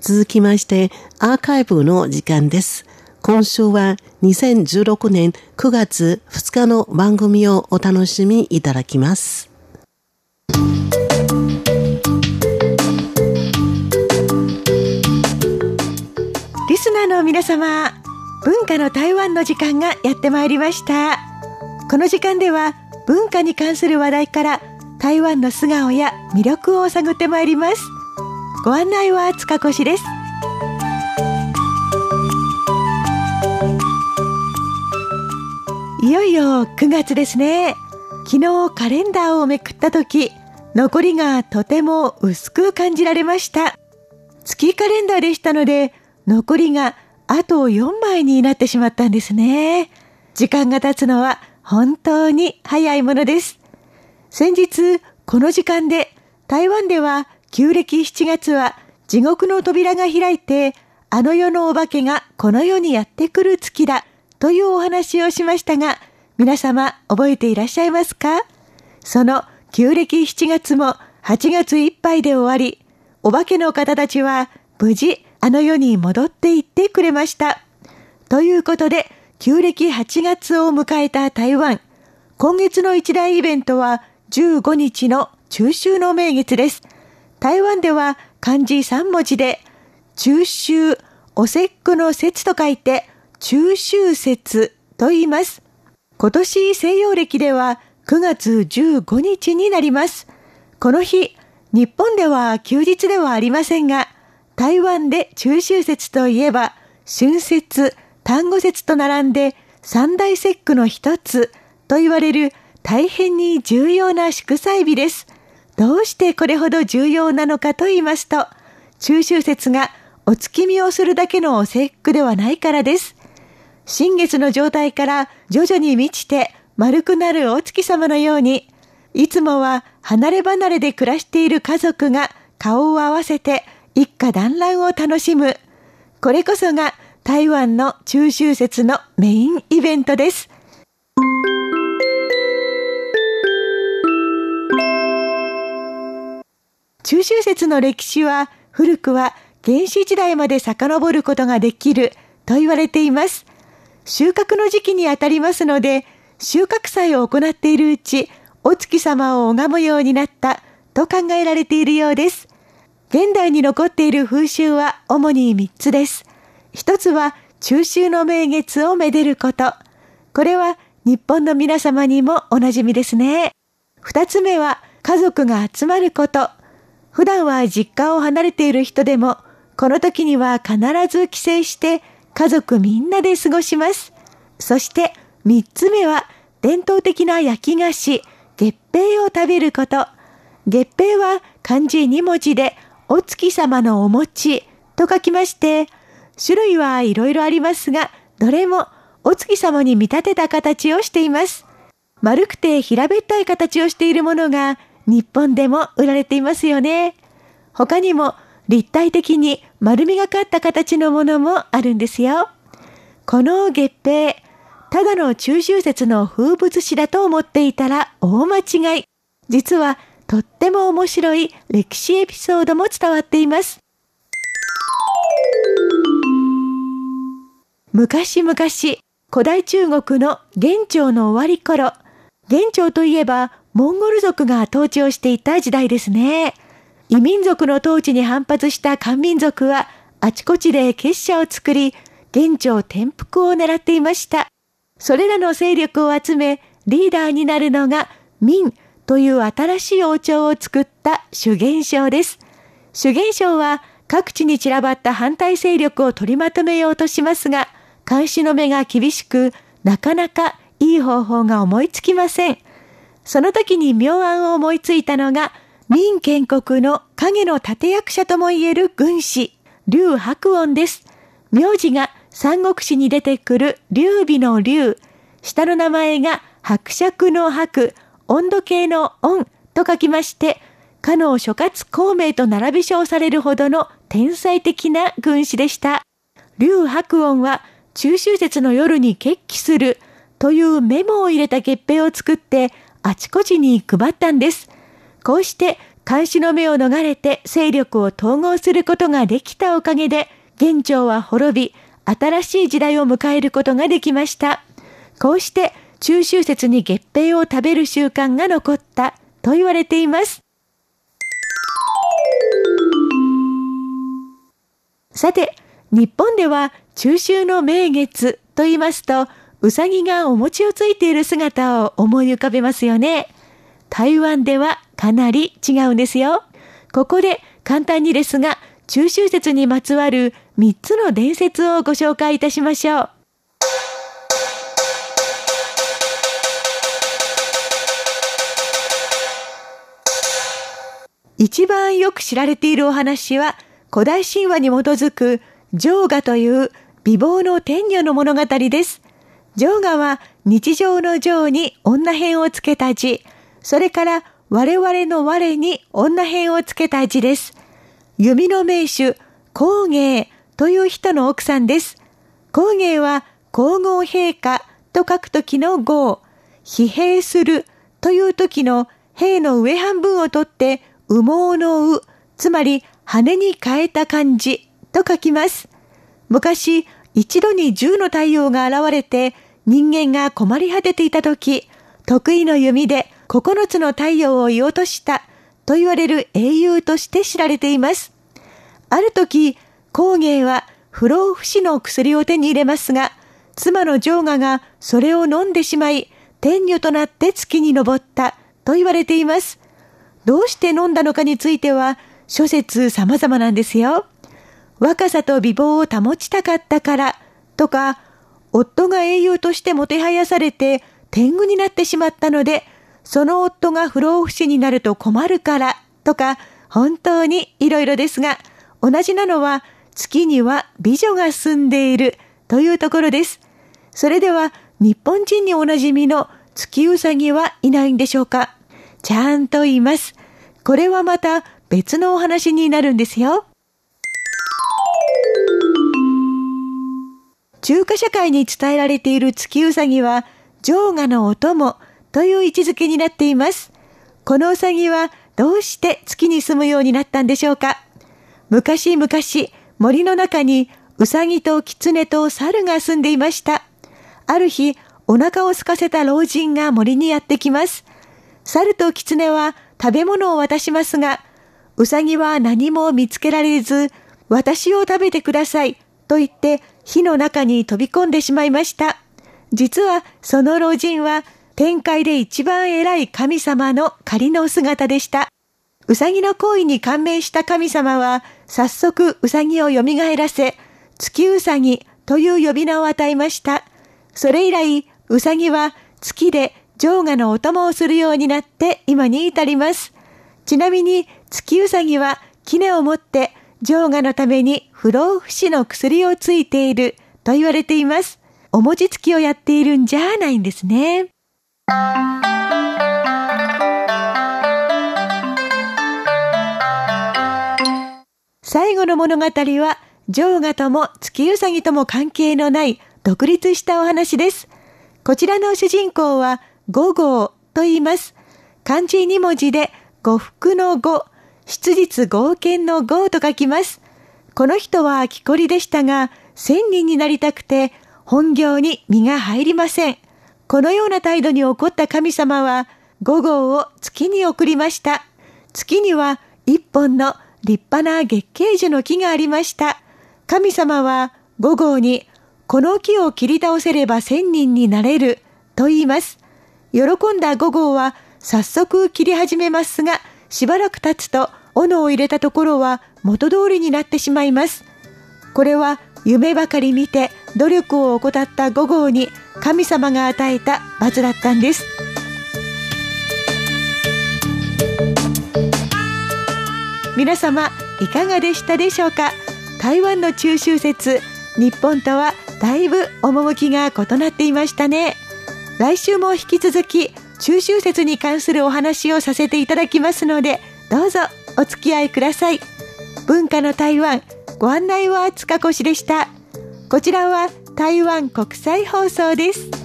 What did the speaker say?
続きまして、アーカイブの時間です。今週は2016年9月2日の番組をお楽しみいただきます。リスナーの皆様、文化の台湾の時間がやってまいりました。この時間では文化に関する話題から台湾の素顔や魅力を探ってまいります。ご案内は塚越です。いよいよ9月ですね。昨日カレンダーをめくった時、残りがとても薄く感じられました。月カレンダーでしたので、残りがあと4枚になってしまったんですね。時間が経つのは本当に早いものです。先日、この時間で台湾では旧暦7月は地獄の扉が開いて、あの世のお化けがこの世にやってくる月だというお話をしましたが、皆様覚えていらっしゃいますか？その旧暦7月も8月いっぱいで終わり、お化けの方たちは無事あの世に戻っていってくれました。ということで、旧暦8月を迎えた台湾。今月の一大イベントは15日の中秋の名月です。台湾では漢字3文字で、中秋、お節句の節と書いて、中秋節と言います。今年西洋暦では9月15日になります。この日、日本では休日ではありませんが、台湾で中秋節といえば、春節、単語節と並んで三大節句の一つと言われる大変に重要な祝祭日です。どうしてこれほど重要なのかと言いますと、中秋節がお月見をするだけの節句ではないからです。新月の状態から徐々に満ちて丸くなるお月様のように、いつもは離れ離れで暮らしている家族が顔を合わせて一家団らんを楽しむ。これこそが台湾の中秋節のメインイベントです。中秋節の歴史は古くは原始時代まで遡ることができると言われています。収穫の時期にあたりますので、収穫祭を行っているうち、お月様を拝むようになったと考えられているようです。現代に残っている風習は主に3つです。一つは中秋の名月をめでること。これは日本の皆様にもおなじみですね。二つ目は家族が集まること。普段は実家を離れている人でも、この時には必ず帰省して家族みんなで過ごします。そして三つ目は伝統的な焼き菓子、月餅を食べること。月餅は漢字二文字でお月様のお餅と書きまして、種類はいろいろありますが、どれもお月様に見立てた形をしています。丸くて平べったい形をしているものが日本でも売られていますよね。他にも立体的に丸みがかった形のものもあるんですよ。この月餅、ただの中秋節の風物詩だと思っていたら大間違い。実はとっても面白い歴史エピソードも伝わっています。昔々、古代中国の元朝の終わり頃、元朝といえばモンゴル族が統治をしていた時代ですね。異民族の統治に反発した漢民族はあちこちで結社を作り、元朝転覆を狙っていました。それらの勢力を集め、リーダーになるのが民という新しい王朝を作った主元省です。主元省は各地に散らばった反対勢力を取りまとめようとしますが、監視の目が厳しく、なかなかいい方法が思いつきません。その時に妙案を思いついたのが、民建国の影の立役者ともいえる軍師、劉白音です。名字が三国志に出てくる劉備の劉、下の名前が伯爵の伯、温度計の温と書きまして、かの諸葛孔明と並び称されるほどの天才的な軍師でした。劉白音は中秋節の夜に決起するというメモを入れた月餅を作ってあちこちに配ったんです。こうして監視の目を逃れて勢力を統合することができたおかげで、元朝は滅び、新しい時代を迎えることができました。こうして中秋節に月餅を食べる習慣が残ったと言われています。さて、日本では中秋の名月と言いますと、うさぎがお餅をついている姿を思い浮かべますよね。台湾ではかなり違うんですよ。ここで簡単にですが、中秋節にまつわる3つの伝説をご紹介いたしましょう。一番よく知られているお話は、古代神話に基づくジガという美貌の天女の物語です。ジョーガは日常の情に女編をつけた字、それから我々の我に女編をつけた字です。弓の名手、皇芸という人の奥さんです。皇芸は皇后陛下と書くときの号、疲弊するという時の兵の上半分を取って羽毛の羽、つまり羽に変えた漢字と書きます。昔、一度に十の太陽が現れて人間が困り果てていた時、得意の弓で九つの太陽を射落としたと言われる英雄として知られています。ある時、工芸は不老不死の薬を手に入れますが、妻のジョーガがそれを飲んでしまい、天女となって月に登ったと言われています。どうして飲んだのかについては諸説様々なんですよ。若さと美貌を保ちたかったからとか、夫が英雄としてもてはやされて天狗になってしまったので、その夫が不老不死になると困るからとか、本当にいろいろですが、同じなのは月には美女が住んでいるというところです。それでは日本人におなじみの月うさぎはいないんでしょうか？ちゃんと言います。これはまた別のお話になるんですよ。中華社会に伝えられている月うさぎは、上下のお供という位置づけになっています。このうさぎはどうして月に住むようになったんでしょうか？昔々森の中にうさぎと狐と猿が住んでいました。ある日、お腹を空かせた老人が森にやってきます。猿と狐は食べ物を渡しますが、うさぎは何も見つけられず、私を食べてくださいと言って火の中に飛び込んでしまいました。実はその老人は天界で一番偉い神様の仮の姿でした。うさぎの行為に感銘した神様は早速うさぎを蘇らせ、月うさぎという呼び名を与えました。それ以来、うさぎは月で上下のお供をするようになって今に至ります。ちなみに月うさぎは杵を持って上下のために不老不死の薬をついていると言われています。お餅つきをやっているんじゃないんですね。最後の物語は、上下とも月うさぎとも関係のない独立したお話です。こちらの主人公は五号と言います。漢字2文字で呉服の呉、質実合憲の豪と書きます。この人は木こりでしたが、千人になりたくて、本業に身が入りません。このような態度に怒った神様は、五号を月に送りました。月には一本の立派な月桂樹の木がありました。神様は五号に、この木を切り倒せれば千人になれると言います。喜んだ五号は早速切り始めますが、しばらく経つと斧を入れたところは元通りになってしまいます。これは夢ばかり見て努力を怠った五号に神様が与えた罰だったんです。皆様いかがでしたでしょうか？台湾の中秋節日本とはだいぶ趣が異なっていましたね来週も引き続き中秋節に関するお話をさせていただきますので、どうぞお付き合いください。文化の台湾、ご案内は塚越でした。こちらは台湾国際放送です。